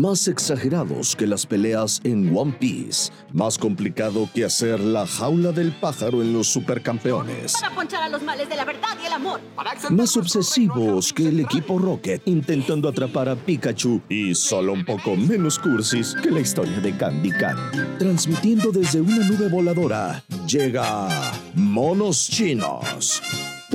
más exagerados que las peleas en One Piece, más complicado que hacer la jaula del pájaro en los supercampeones. Para ponchar a los males de la verdad y el amor. Más obsesivos que el equipo Rocket intentando atrapar a Pikachu y solo un poco menos cursis que la historia de Candy Candy. Transmitiendo desde una nube voladora, llega Monos Chinos.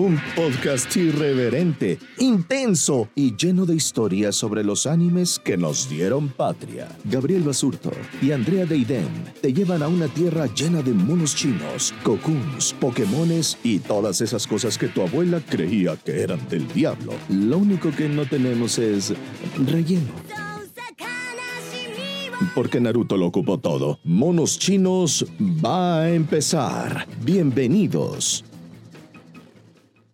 Un podcast irreverente, intenso y lleno de historias sobre los animes que nos dieron patria. Gabriel Basurto y Andrea Deiden te llevan a una tierra llena de monos chinos, cocoons, pokémones y todas esas cosas que tu abuela creía que eran del diablo. Lo único que no tenemos es relleno. Porque Naruto lo ocupó todo. Monos chinos va a empezar. Bienvenidos.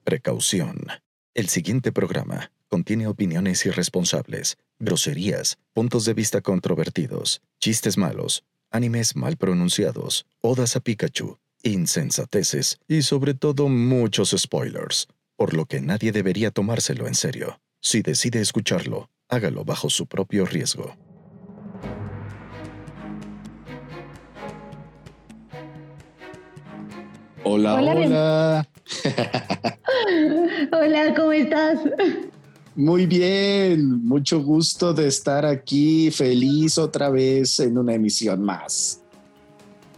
Precaución. El siguiente programa contiene opiniones irresponsables, groserías, puntos de vista controvertidos, chistes malos, animes mal pronunciados, odas a Pikachu, insensateces y sobre todo muchos spoilers, por lo que nadie debería tomárselo en serio. Si decide escucharlo, hágalo bajo su propio riesgo. Hola, Hola, hola. Hola, ¿cómo estás? Muy bien, mucho gusto de estar aquí, feliz otra vez en una emisión más.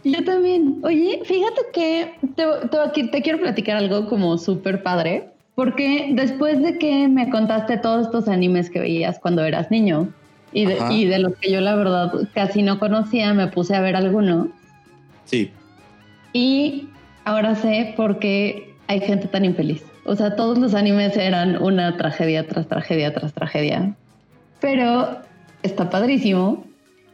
Yo también. Oye, fíjate que te, te- te quiero platicar algo como súper padre, porque después de que me contaste todos estos animes que veías cuando eras niño y de, y de los que yo la verdad casi no conocía, me puse a ver alguno Sí, y ahora sé por qué hay gente tan infeliz. O sea, todos los animes eran una tragedia tras tragedia tras tragedia. Pero está padrísimo.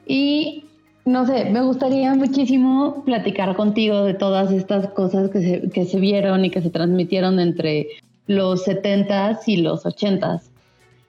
Y no sé, me gustaría muchísimo platicar contigo de todas estas cosas que se, que se vieron y que se transmitieron entre los 70s y los 80s.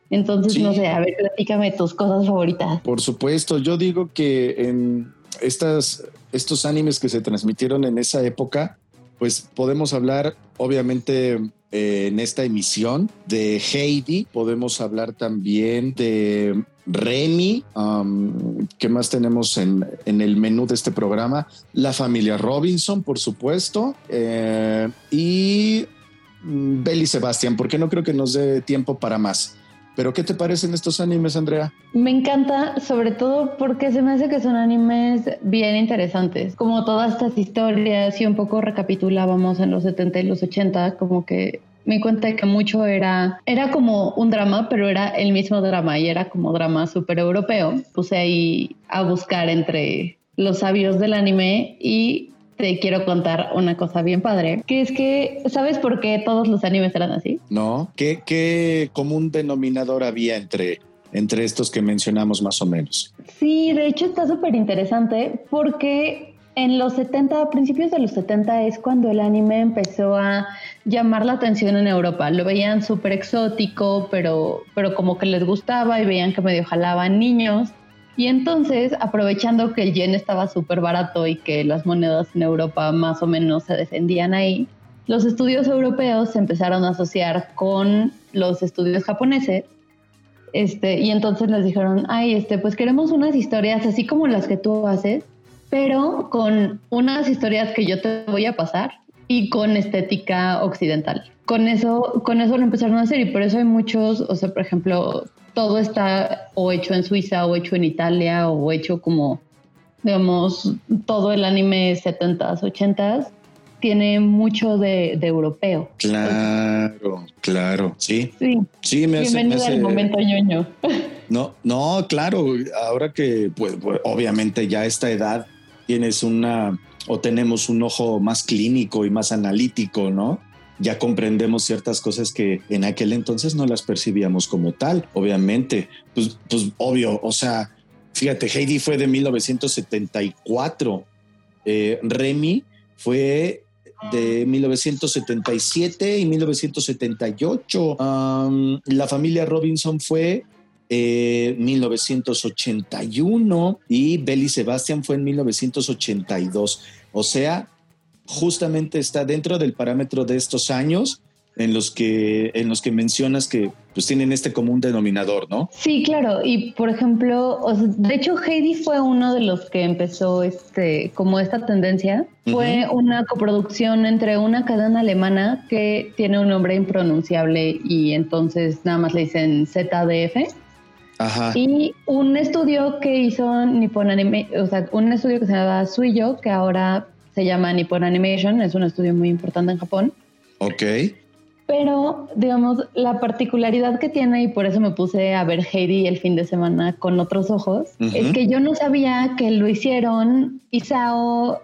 Entonces, Sí. no sé, a ver, platícame tus cosas favoritas. por supuesto. Yo digo que en estas, estos animes que se transmitieron en esa época, pues podemos hablar, obviamente, eh, en esta emisión de Heidi, podemos hablar también de Remy, um, ¿qué más tenemos en, el menú de este programa? La familia Robinson, por supuesto, eh, y mm, Belly Sebastián, porque no creo que nos dé tiempo para más. Pero ¿qué te parecen estos animes, Andrea? Me encanta, sobre todo porque se me hace que son animes bien interesantes. Como todas estas historias y un poco recapitulábamos en los 70 y los 80, como que me di cuenta que mucho era, era como un drama, pero era el mismo drama y era como drama súper europeo. Puse ahí a buscar entre los sabios del anime y te quiero contar una cosa bien padre, que es que, ¿sabes por qué todos los animes eran así? ¿No? ¿Qué, qué común denominador había entre, entre estos que mencionamos más o menos? Sí, de hecho está súper interesante porque en los 70, a principios de los 70 es cuando el anime empezó a llamar la atención en Europa. Lo veían súper exótico, pero, pero como que les gustaba y veían que medio jalaban niños. Y entonces, aprovechando que el yen estaba súper barato y que las monedas en Europa más o menos se defendían ahí, los estudios europeos se empezaron a asociar con los estudios japoneses este, y entonces les dijeron, ay, este, pues queremos unas historias así como las que tú haces, pero con unas historias que yo te voy a pasar y con estética occidental. Con eso, con eso lo empezaron a hacer y por eso hay muchos, o sea, por ejemplo, todo está o hecho en Suiza o hecho en Italia o hecho como, digamos, todo el anime 70s, 80s tiene mucho de, de europeo. Claro, claro. Sí, Sí, sí, me hace... me bienvenido hace- al momento ñoño. No, no, claro, ahora que pues, pues, obviamente ya a esta edad tienes una o tenemos un ojo más clínico y más analítico, ¿no? Ya comprendemos ciertas cosas que en aquel entonces no las percibíamos como tal, obviamente. Pues, pues obvio, o sea, fíjate, Heidi fue de 1974, eh, Remy fue de 1977 y 1978. Um, la familia Robinson fue eh, 1981 y Belly Sebastian fue en 1982. O sea, justamente está dentro del parámetro de estos años en los que, en los que mencionas que pues tienen este común denominador, ¿no? Sí, claro. Y por ejemplo, de hecho, Heidi fue uno de los que empezó este, como esta tendencia. Fue una coproducción entre una cadena alemana que tiene un nombre impronunciable y entonces nada más le dicen ZDF. Ajá. Y un estudio que hizo Nippon Anime, o sea, un estudio que se llama Suiyo, que ahora se llama Nippon Animation, es un estudio muy importante en Japón. Ok. Pero, digamos, la particularidad que tiene, y por eso me puse a ver Heidi el fin de semana con otros ojos, es que yo no sabía que lo hicieron Isao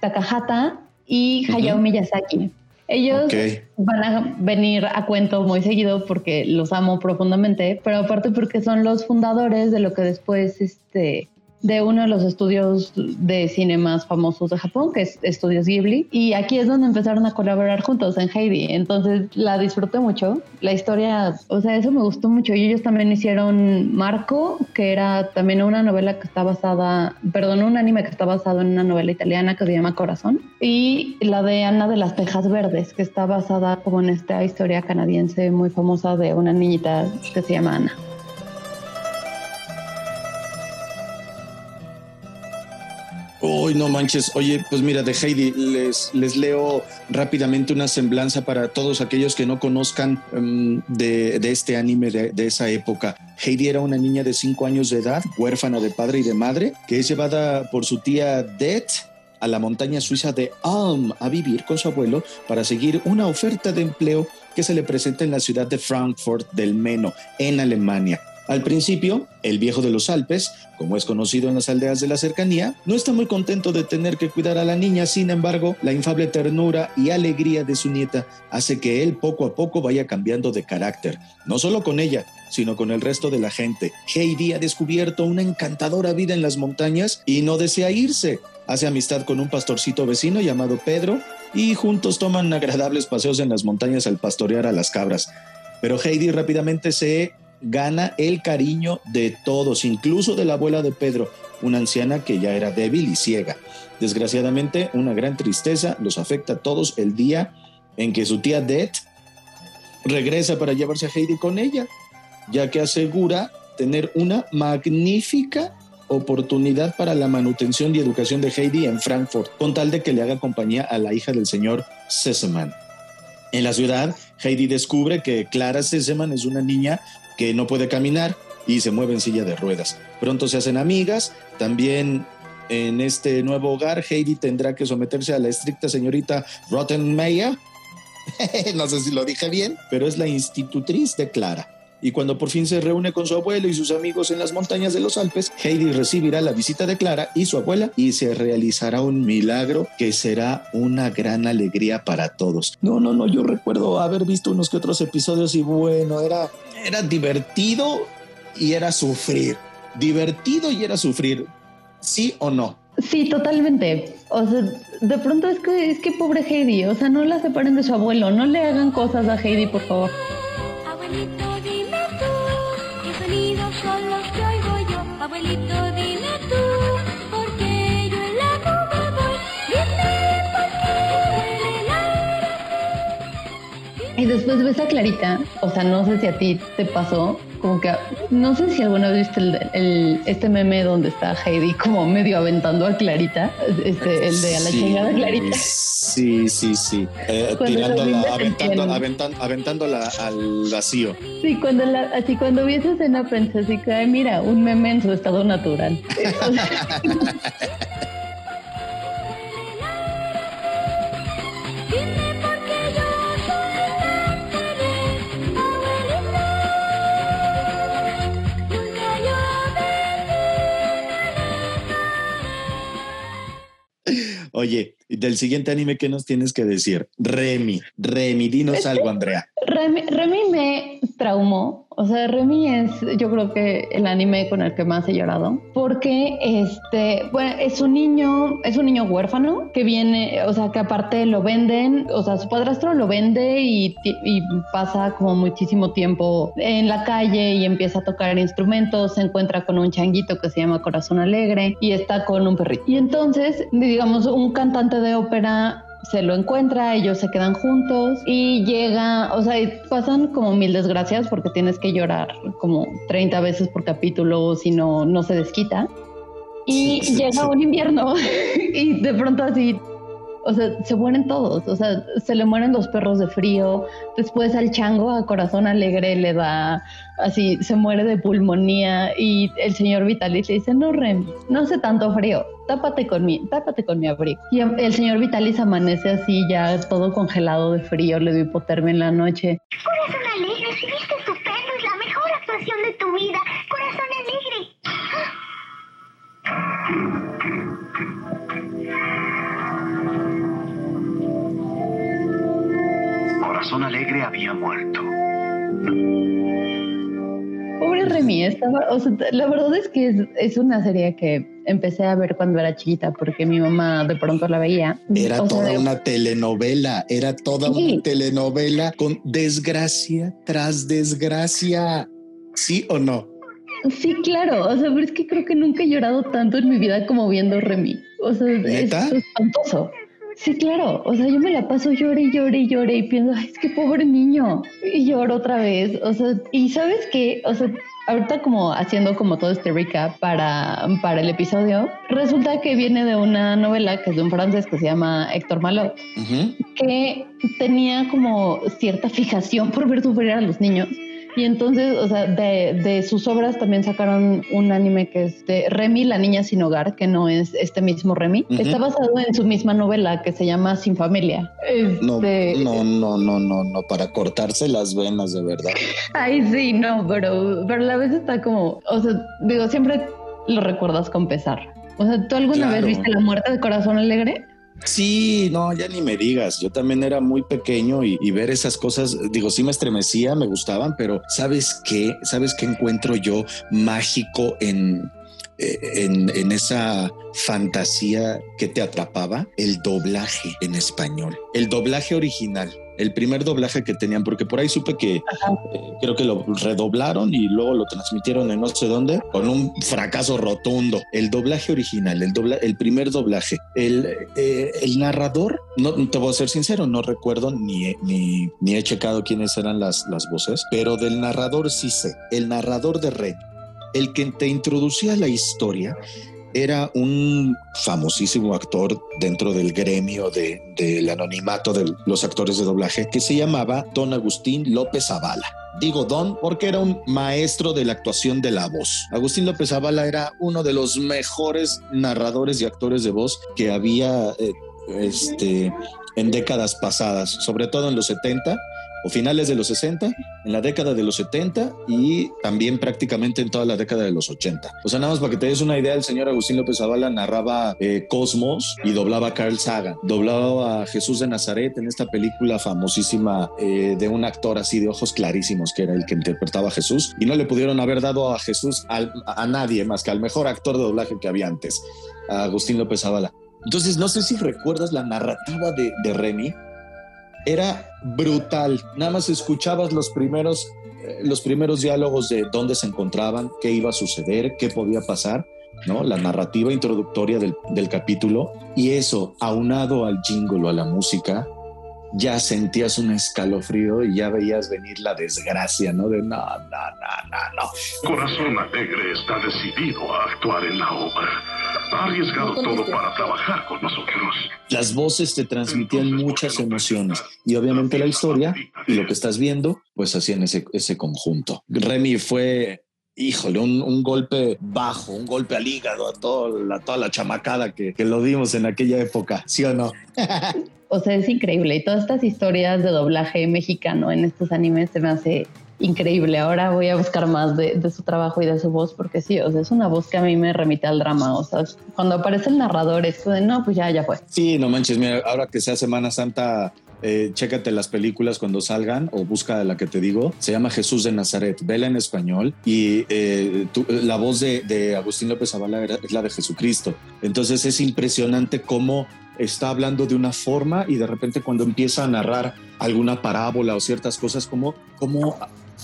Takahata y Hayao Miyazaki. Ellos van a venir a cuento muy seguido porque los amo profundamente, pero aparte porque son los fundadores de lo que después este, de uno de los estudios de cine más famosos de Japón, que es Estudios Ghibli. Y aquí es donde empezaron a colaborar juntos en Heidi. Entonces la disfruté mucho. La historia, o sea, eso me gustó mucho. Y ellos también hicieron Marco, que era también una novela que está basada, perdón, un anime que está basado en una novela italiana que se llama Corazón. Y la de Ana de las Tejas Verdes, que está basada como en esta historia canadiense muy famosa de una niñita que se llama Ana. Uy, no manches. Oye, pues mira, de Heidi les, les leo rápidamente una semblanza para todos aquellos que no conozcan em, de, este anime de, de, esa época. Heidi era una niña de 5 años de edad, huérfana de padre y de madre, que es llevada por su tía Det a la montaña suiza de Alm a vivir con su abuelo para seguir una oferta de empleo que se le presenta en la ciudad de Frankfurt del Meno, en Alemania. Al principio, el viejo de los Alpes, como es conocido en las aldeas de la cercanía, no está muy contento de tener que cuidar a la niña, sin embargo, la infable ternura y alegría de su nieta hace que él poco a poco vaya cambiando de carácter, no solo con ella, sino con el resto de la gente. Heidi ha descubierto una encantadora vida en las montañas y no desea irse. Hace amistad con un pastorcito vecino llamado Pedro y juntos toman agradables paseos en las montañas al pastorear a las cabras. Pero Heidi rápidamente se gana el cariño de todos, incluso de la abuela de Pedro, una anciana que ya era débil y ciega. Desgraciadamente, una gran tristeza los afecta a todos el día en que su tía Det regresa para llevarse a Heidi con ella, ya que asegura tener una magnífica oportunidad para la manutención y educación de Heidi en Frankfurt, con tal de que le haga compañía a la hija del señor Sesemann. En la ciudad, Heidi descubre que Clara Sesemann es una niña que no puede caminar y se mueve en silla de ruedas. Pronto se hacen amigas, también en este nuevo hogar Heidi tendrá que someterse a la estricta señorita Rottenmeier, no sé si lo dije bien, pero es la institutriz de Clara. Y cuando por fin se reúne con su abuelo y sus amigos en las montañas de los Alpes, Heidi recibirá la visita de Clara y su abuela y se realizará un milagro que será una gran alegría para todos. No, no, no, yo recuerdo haber visto unos que otros episodios y bueno, era era divertido y era sufrir. Divertido y era sufrir. ¿Sí o no? Sí, totalmente. O sea, de pronto es que es que pobre Heidi, o sea, no la separen de su abuelo, no le hagan cosas a Heidi, por favor. Abuelito, Y después ves a Clarita, o sea, no sé si a ti te pasó, como que no sé si alguna vez viste el, este meme donde está Heidi como medio aventando a Clarita, este, el de a la chingada Clarita. Sí, sí, sí. Eh, tirándola, aventando, aventándola al vacío. Sí, cuando la, así cuando vi esa escena pensé así que, mira, un meme en su estado natural. Oye, del siguiente anime, ¿qué nos tienes que decir? Remy, Remy, dinos algo, Andrea. Remy, Remy me traumó o sea, Remy es, yo creo que el anime con el que más he llorado, porque este, bueno, es un niño, es un niño huérfano que viene, o sea, que aparte lo venden, o sea, su padrastro lo vende y, y pasa como muchísimo tiempo en la calle y empieza a tocar instrumentos, se encuentra con un changuito que se llama Corazón Alegre y está con un perrito. Y entonces, digamos, un cantante de ópera se lo encuentra, ellos se quedan juntos y llega, o sea, pasan como mil desgracias porque tienes que llorar como 30 veces por capítulo si no, no se desquita. Y llega un invierno y de pronto así o sea, se mueren todos, o sea, se le mueren los perros de frío, después al chango a corazón alegre le da así, se muere de pulmonía y el señor Vitalis le dice, no Rem, no hace tanto frío, tápate con mi, tápate con mi abrigo. Y el señor Vitalis amanece así ya todo congelado de frío, le dio hipotermia en la noche. Corazón alegre, si viste estupendo, es la mejor actuación de tu vida, corazón alegre. Corazón Alegre había muerto. Pobre Remy, estaba, o sea, la verdad es que es, es, una serie que empecé a ver cuando era chiquita porque mi mamá de pronto la veía. Era toda una telenovela, era toda sí. una telenovela con desgracia tras desgracia. ¿Sí o no? Sí, claro. O sea, pero es que creo que nunca he llorado tanto en mi vida como viendo Remy. O sea, ¿Neta? es espantoso. Sí, claro. O sea, yo me la paso llore y llore y llore y pienso, Ay, es que pobre niño. Y lloro otra vez. O sea, y sabes qué? O sea, ahorita como haciendo como todo este recap para, para el episodio, resulta que viene de una novela que es de un francés que se llama Héctor Malot, uh -huh. que tenía como cierta fijación por ver sufrir a los niños. Y entonces, o sea, de, de, sus obras también sacaron un anime que es de Remy, la niña sin hogar, que no es este mismo Remy. Uh -huh. Está basado en su misma novela que se llama Sin Familia. Este... No, no, no, no, no, no, para cortarse las venas, de verdad. Ay, sí, no, pero, pero a la vez está como, o sea, digo, siempre lo recuerdas con pesar. O sea, ¿tú alguna claro. vez viste La muerte de Corazón Alegre? Sí, no, ya ni me digas. Yo también era muy pequeño y, ver esas cosas, digo, sí me estremecía, me gustaban, pero ¿sabes qué? ¿Sabes qué encuentro yo mágico en, en, en, esa fantasía que te atrapaba? El doblaje en español, el doblaje original. El primer doblaje que tenían, porque por ahí supe que eh, creo que lo redoblaron y luego lo transmitieron en no sé dónde con un fracaso rotundo. El doblaje original, el, dobla, el primer doblaje, el, eh, el narrador, no te voy a ser sincero, no recuerdo ni, ni, ni he checado quiénes eran las, las voces, pero del narrador sí sé. El narrador de Red, el que te introducía la historia, era un famosísimo actor dentro del gremio del de, anonimato de los actores de doblaje que se llamaba Don Agustín López Zavala. Digo Don porque era un maestro de la actuación de la voz. Agustín López Zavala era uno de los mejores narradores y actores de voz que había eh, este, en décadas pasadas, sobre todo en los 70 o finales de los 60, en la década de los 70 y también prácticamente en toda la década de los 80. O sea, nada más para que te des una idea, el señor Agustín López Zavala narraba eh, Cosmos y doblaba a Carl Sagan, doblaba a Jesús de Nazaret en esta película famosísima eh, de un actor así de ojos clarísimos que era el que interpretaba a Jesús y no le pudieron haber dado a Jesús a nadie más que al mejor actor de doblaje que había antes, Agustín López Zavala. Entonces, no sé si recuerdas la narrativa de, de Remy, era brutal. Nada más escuchabas los primeros, eh, los primeros diálogos de dónde se encontraban, qué iba a suceder, qué podía pasar, ¿no? La narrativa introductoria del, del capítulo. Y eso, aunado al jingle o a la música, ya sentías un escalofrío y ya veías venir la desgracia, ¿no? De no, no, no, no, no. Corazón Alegre está decidido a actuar en la obra. Ha arriesgado todo para trabajar con nosotros. Las voces te transmitían Entonces, muchas emociones y obviamente la historia y lo que estás viendo, pues hacían ese, ese conjunto. Remy fue híjole, un, un, golpe bajo, un golpe al hígado a, todo, a toda la chamacada que, que, lo dimos en aquella época, ¿sí o no? o sea, es increíble. Y todas estas historias de doblaje mexicano en estos animes se me hace increíble. Ahora voy a buscar más de, de, su trabajo y de su voz, porque sí, o sea, es una voz que a mí me remite al drama. O sea, cuando aparece el narrador, es de no, pues ya, ya fue. Sí, no manches, mira, ahora que sea Semana Santa, eh, chécate las películas cuando salgan o busca la que te digo. Se llama Jesús de Nazaret. Vela en español y eh, tu, la voz de, de, Agustín López Zavala es la de Jesucristo. Entonces es impresionante cómo está hablando de una forma y de repente cuando empieza a narrar alguna parábola o ciertas cosas, como, como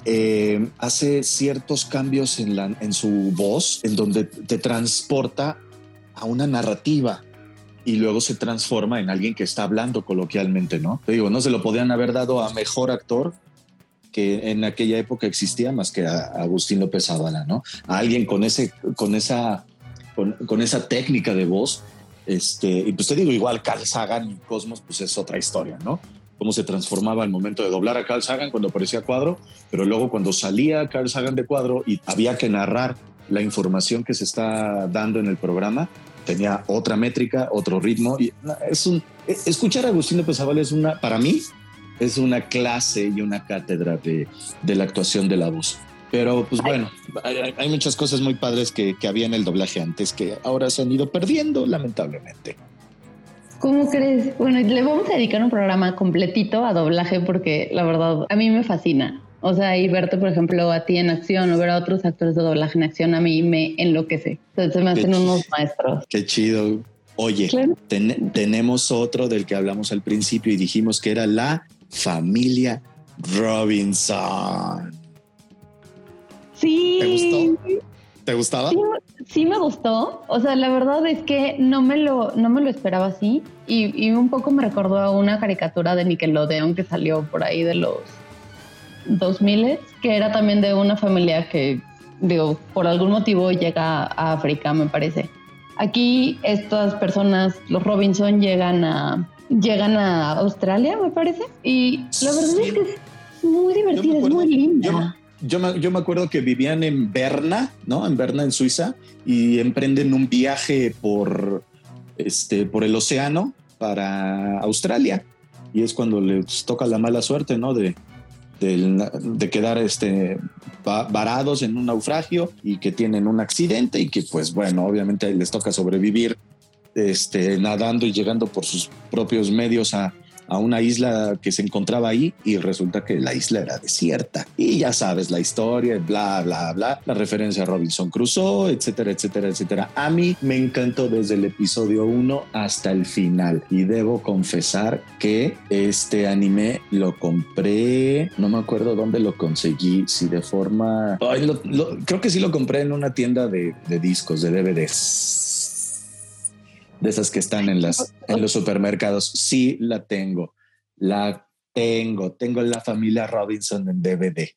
eh, hace ciertos cambios en, la, en su voz, en donde te transporta a una narrativa y luego se transforma en alguien que está hablando coloquialmente, ¿no? Te digo, no se lo podían haber dado a mejor actor que en aquella época existía más que a Agustín López Zavala, ¿no? A alguien con ese, con esa, con, esa técnica de voz. Este, y pues te digo, igual Carl Sagan y Cosmos, pues es otra historia, ¿no? Cómo se transformaba el momento de doblar a Carl Sagan cuando aparecía cuadro, pero luego cuando salía Carl Sagan de cuadro y había que narrar la información que se está dando en el programa, tenía otra métrica, otro ritmo. Y es un, escuchar a Agustín López es una, para mí, es una clase y una cátedra de, la actuación de la voz. Pero pues bueno, hay, muchas cosas muy padres que, que, había en el doblaje antes que ahora se han ido perdiendo, lamentablemente. ¿Cómo crees? Bueno, le vamos a dedicar un programa completito a doblaje porque la verdad a mí me fascina. O sea, y verte, por ejemplo, a ti en acción o ver a otros actores de doblaje en acción a mí me enloquece. Entonces me hacen unos maestros. Qué chido. Oye, tenemos otro del que hablamos al principio y dijimos que era la familia Robinson. Sí. ¿Te gustó? ¿Te gustaba? Sí, me gustó. O sea, la verdad es que no me lo, no me lo esperaba así. Y, y, un poco me recordó a una caricatura de Nickelodeon que salió por ahí de los 2000, que era también de una familia que, digo, por algún motivo llega a África, me parece. Aquí estas personas, los Robinson, llegan a llegan a Australia, me parece. Y la verdad es que es muy divertida, es muy linda. Yo, me, yo me acuerdo que vivían en Berna, ¿no? En Berna, en Suiza, y emprenden un viaje por, este, por el océano para Australia. Y es cuando les toca la mala suerte, ¿no? De, de, quedar este, varados en un naufragio y que tienen un accidente y que pues bueno, obviamente les toca sobrevivir este, nadando y llegando por sus propios medios a, a una isla que se encontraba ahí y resulta que la isla era desierta. Y ya sabes la historia, bla, bla, bla, la referencia a Robinson Crusoe, etcétera, etcétera, etcétera. A mí me encantó desde el episodio 1 hasta el final y debo confesar que este anime lo compré, no me acuerdo dónde lo conseguí, si de forma... creo que sí lo compré en una tienda de, de discos, de DVDs de esas que están en, las, en los supermercados. Sí, la tengo. La tengo. Tengo la familia Robinson en DVD.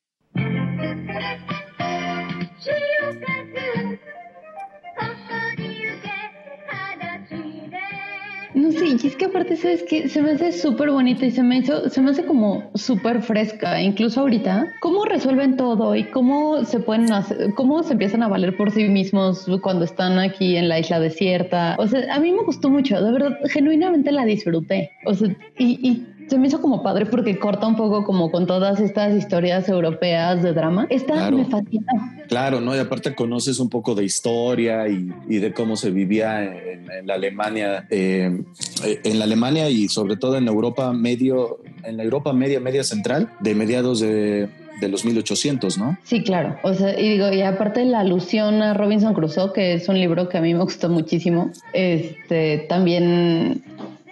Sé, y es que aparte, ¿sabes que Se me hace súper bonita y se me hizo, se me hace como súper fresca, incluso ahorita. ¿Cómo resuelven todo y cómo se pueden hacer, cómo se empiezan a valer por sí mismos cuando están aquí en la isla desierta? O sea, a mí me gustó mucho, de verdad, genuinamente la disfruté. O sea, y, y se me hizo como padre porque corta un poco como con todas estas historias europeas de drama. Esta me fascina. Claro, ¿no? Y aparte conoces un poco de historia y, de cómo se vivía en, la Alemania, eh, en la Alemania y sobre todo en Europa medio, en la Europa media, media central, de mediados de, de los 1800, ¿no? Sí, claro. O sea, y digo, y aparte la alusión a Robinson Crusoe, que es un libro que a mí me gustó muchísimo, este, también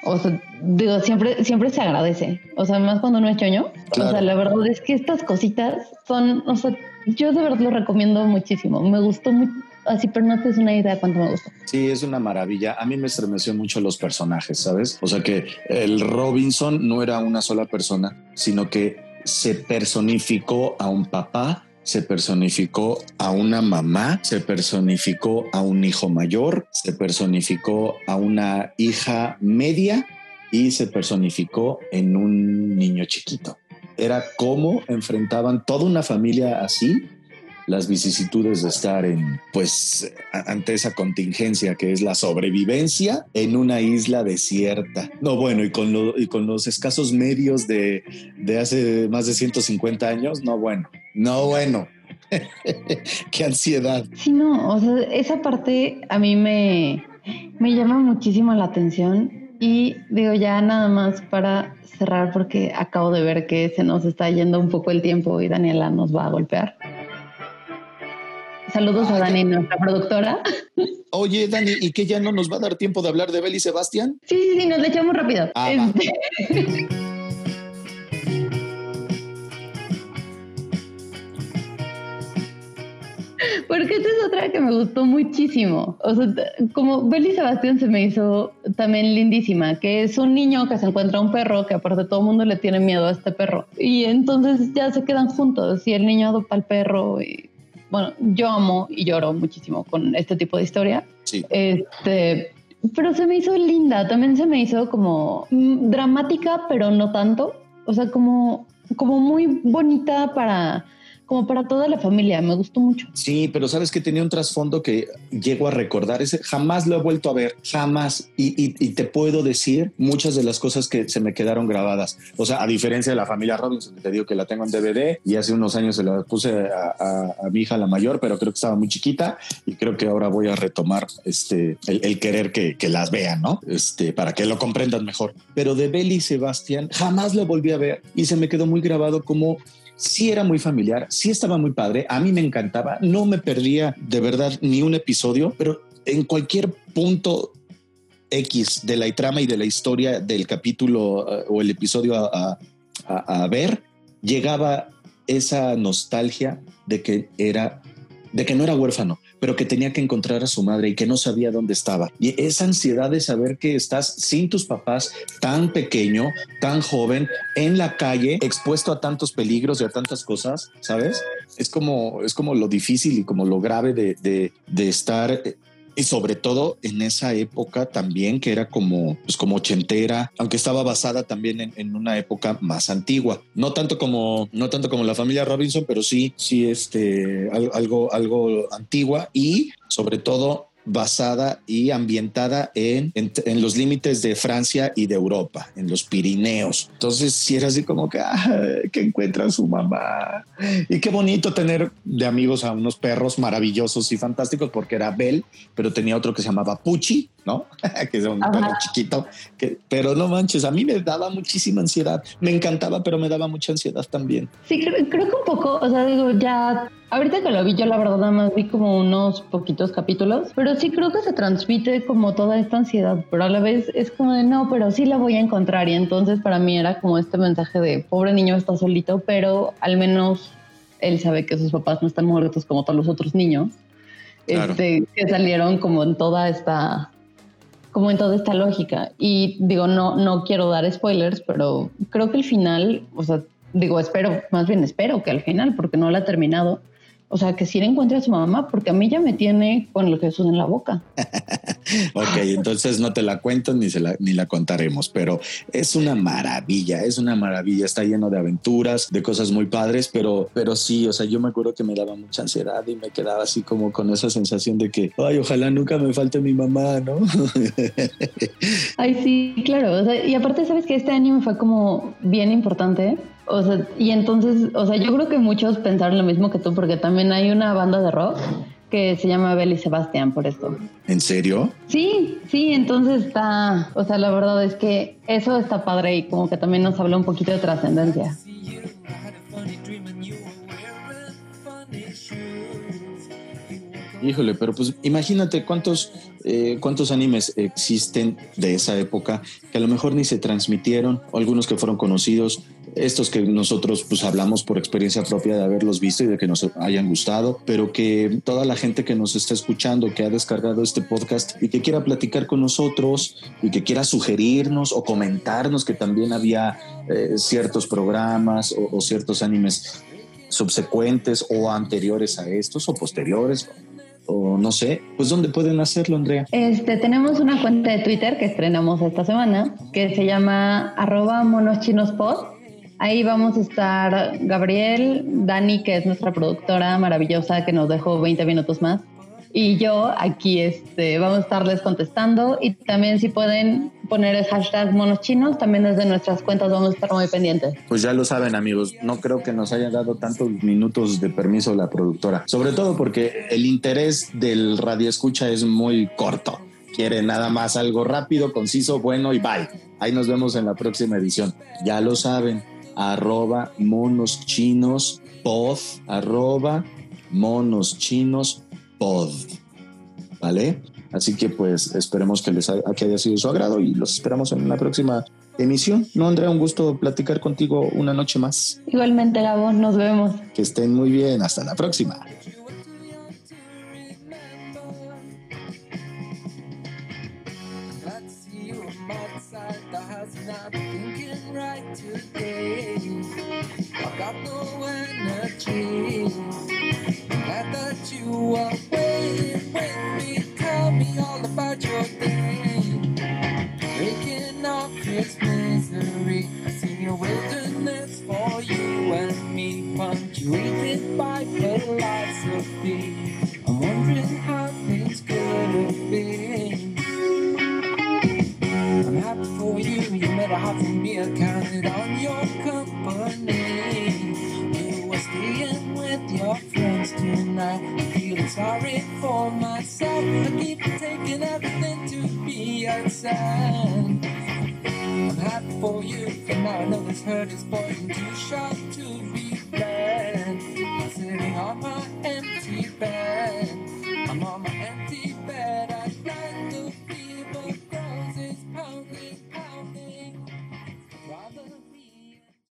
o sea, digo, siempre, siempre se agradece. O sea, más cuando uno es choño. O sea, la verdad es que estas cositas son, o sea, yo de verdad lo recomiendo muchísimo. Me gustó mucho. Así, pero no te es una idea de cuánto me gustó. Sí, es una maravilla. A mí me estremeció mucho los personajes, ¿sabes? O sea que el Robinson no era una sola persona, sino que se personificó a un papá, se personificó a una mamá, se personificó a un hijo mayor, se personificó a una hija media y se personificó en un niño chiquito. Era cómo enfrentaban toda una familia así las vicisitudes de estar en, pues, ante esa contingencia que es la sobrevivencia en una isla desierta. No, bueno, y con, y con los escasos medios de, de hace más de 150 años, no, bueno, no, bueno. Qué ansiedad. Sí, no, o sea, esa parte a mí me, me llama muchísimo la atención. Y digo, ya nada más para cerrar, porque acabo de ver que se nos está yendo un poco el tiempo y Daniela nos va a golpear. Saludos a Dani, nuestra productora. Oye, Dani, ¿y que ya no nos va a dar tiempo de hablar de Beli Sebastián? Sí, sí, sí, nos le echamos rápido. Ah, este, Porque esta es otra que me gustó muchísimo. O sea, como Beli Sebastián se me hizo también lindísima, que es un niño que se encuentra un perro, que aparte todo el mundo le tiene miedo a este perro. Y entonces ya se quedan juntos y el niño adopta al perro y bueno, yo amo y lloro muchísimo con este tipo de historia. Sí. Este, pero se me hizo linda, también se me hizo como dramática, pero no tanto. O sea, como, como muy bonita para como para toda la familia. Me gustó mucho. Sí, pero sabes que tenía un trasfondo que llego a recordar. Ese jamás lo he vuelto a ver, jamás. Y, te puedo decir muchas de las cosas que se me quedaron grabadas. O sea, a diferencia de la familia Robinson, te digo que la tengo en DVD y hace unos años se la puse a, mi hija la mayor, pero creo que estaba muy chiquita y creo que ahora voy a retomar este el, querer que, que, las vean, ¿no? Este para que lo comprendan mejor. Pero de Belly y Sebastián jamás lo volví a ver y se me quedó muy grabado como sí era muy familiar, sí estaba muy padre, a mí me encantaba, no me perdía de verdad ni un episodio, pero en cualquier punto X de la trama y de la historia del capítulo uh, o el episodio a, a, ver, llegaba esa nostalgia de que era, de que no era huérfano, pero que tenía que encontrar a su madre y que no sabía dónde estaba. Y esa ansiedad de saber que estás sin tus papás, tan pequeño, tan joven, en la calle, expuesto a tantos peligros y a tantas cosas, ¿sabes? Es como, es como lo difícil y como lo grave de, de, de estar y sobre todo en esa época también que era como, pues como ochentera, aunque estaba basada también en, una época más antigua. No tanto como, no tanto como la familia Robinson, pero sí, sí, este, algo, algo antigua y sobre todo basada y ambientada en, en, los límites de Francia y de Europa, en los Pirineos. Entonces, si era así como que, que encuentra su mamá. Y qué bonito tener de amigos a unos perros maravillosos y fantásticos, porque era Bell, pero tenía otro que se llamaba Pucci, ¿no? que es un perro chiquito. Que, pero no manches, a mí me daba muchísima ansiedad. Me encantaba, pero me daba mucha ansiedad también. Sí, creo, creo que un poco, o sea, digo, ya Ahorita que lo vi, yo la verdad nada más vi como unos poquitos capítulos, pero sí creo que se transmite como toda esta ansiedad, pero a la vez es como de no, pero sí la voy a encontrar y entonces para mí era como este mensaje de pobre niño está solito, pero al menos él sabe que sus papás no están muertos como todos los otros niños, este, que salieron como en toda esta como en toda esta lógica. Y digo, no, no quiero dar spoilers, pero creo que el final, o sea, digo, espero, más bien espero que al final, porque no la ha terminado, o sea, que si le encuentre a su mamá, porque a mí ya me tiene con lo Jesús en la boca. ok, entonces no te la cuento ni, se la, ni la contaremos, pero es una maravilla, es una maravilla, está lleno de aventuras, de cosas muy padres, pero, pero sí, o sea, yo me acuerdo que me daba mucha ansiedad y me quedaba así como con esa sensación de que, ay, ojalá nunca me falte mi mamá, ¿no? ay, sí, claro, o sea, y aparte, sabes que este año fue como bien importante o sea, y entonces, o sea, yo creo que muchos pensaron lo mismo que tú, porque también hay una banda de rock que se llama Beli Sebastián por esto. ¿En serio? Sí, sí, entonces está, o sea, la verdad es que eso está padre y como que también nos habla un poquito de trascendencia. Híjole, pero pues imagínate cuántos, eh, cuántos animes existen de esa época que a lo mejor ni se transmitieron, algunos que fueron conocidos, estos que nosotros pues hablamos por experiencia propia de haberlos visto y de que nos hayan gustado, pero que toda la gente que nos está escuchando, que ha descargado este podcast y que quiera platicar con nosotros y que quiera sugerirnos o comentarnos que también había eh, ciertos programas o ciertos animes subsecuentes o anteriores a estos o posteriores o no sé, pues ¿dónde pueden hacerlo, Andrea? Este, tenemos una cuenta de Twitter que estrenamos esta semana que se llama arroba monoschinospod. Ahí vamos a estar Gabriel, Dani, que es nuestra productora maravillosa que nos dejó 20 minutos más, y yo aquí este, vamos a estarles contestando y también si pueden poner el hashtag monos chinos, también desde nuestras cuentas vamos a estar muy pendientes. Pues ya lo saben amigos, no creo que nos haya dado tantos minutos de permiso la productora, sobre todo porque el interés del radio escucha es muy corto. Quiere nada más algo rápido, conciso, bueno y bye. Ahí nos vemos en la próxima edición. Ya lo saben, arroba monos chinos pod, arroba monos chinos pod. ¿Vale? Así que pues esperemos que les haya, sido su agrado y los esperamos en la próxima emisión. No, Andrea, un gusto platicar contigo una noche más. Igualmente, Gabo, nos vemos. Que estén muy bien. Hasta la próxima. you away when you tell me all about your day. Breaking off misery, your wilderness for you and me, punctuating.